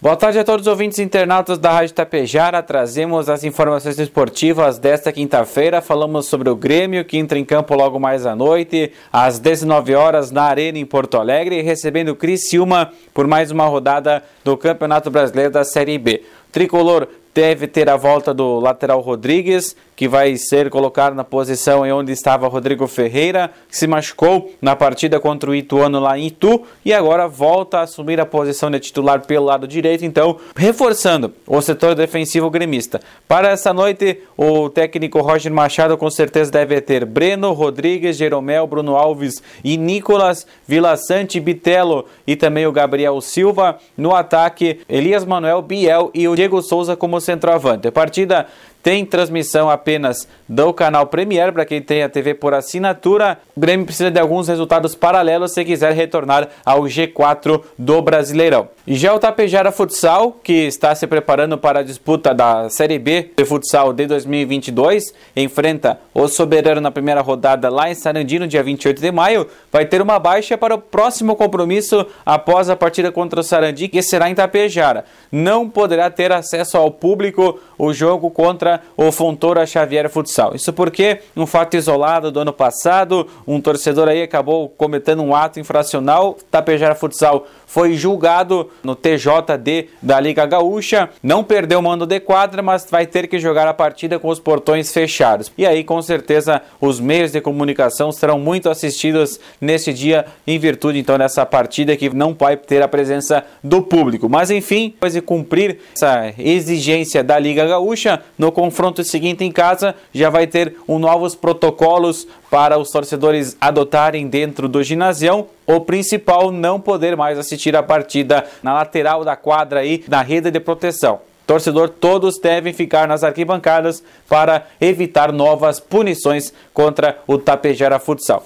Boa tarde a todos os ouvintes internautas da Rádio Tapejara. Trazemos as informações esportivas desta quinta-feira. Falamos sobre o Grêmio, que entra em campo logo mais à noite, às 19 horas, na Arena em Porto Alegre, recebendo o Criciúma por mais uma rodada do Campeonato Brasileiro da Série B. Tricolor deve ter a volta do lateral Rodrigues, que vai ser colocado na posição em onde estava Rodrigo Ferreira, que se machucou na partida contra o Ituano lá em Itu e agora volta a assumir a posição de titular pelo lado direito, então reforçando o setor defensivo gremista. Para essa noite, o técnico Roger Machado com certeza deve ter Breno, Rodrigues, Jeromel, Bruno Alves e Nicolas, Vila Sante, Bitelo e também o Gabriel Silva. No ataque, Elias Manuel, Biel e o Diego Souza como centroavante. A partida tem transmissão apenas do canal Premier, para quem tem a TV por assinatura. O Grêmio precisa de alguns resultados paralelos se quiser retornar ao G4 do Brasileirão. Já o Tapejara Futsal, que está se preparando para a disputa da Série B de futsal de 2022, enfrenta o Soberano na primeira rodada lá em Sarandino, dia 28 de maio, vai ter uma baixa para o próximo compromisso após a partida contra o Sarandi, que será em Tapejara. Não poderá ter acesso ao público o jogo contra o Fontoura Xavier Futsal. Isso porque um fato isolado do ano passado, um torcedor aí acabou cometendo um ato infracional, Tapejara Futsal foi julgado no TJD da Liga Gaúcha, não perdeu o mando de quadra, mas vai ter que jogar a partida com os portões fechados. E aí, com certeza, os meios de comunicação serão muito assistidos nesse dia, em virtude então dessa partida que não vai ter a presença do público. Mas enfim, depois de cumprir essa exigência da Liga Gaúcha, no confronto seguinte em casa, já vai ter um novos protocolos para os torcedores adotarem dentro do ginásio. O principal não poder mais assistir a partida na lateral da quadra e na rede de proteção. Torcedor, todos devem ficar nas arquibancadas para evitar novas punições contra o Tapejara Futsal.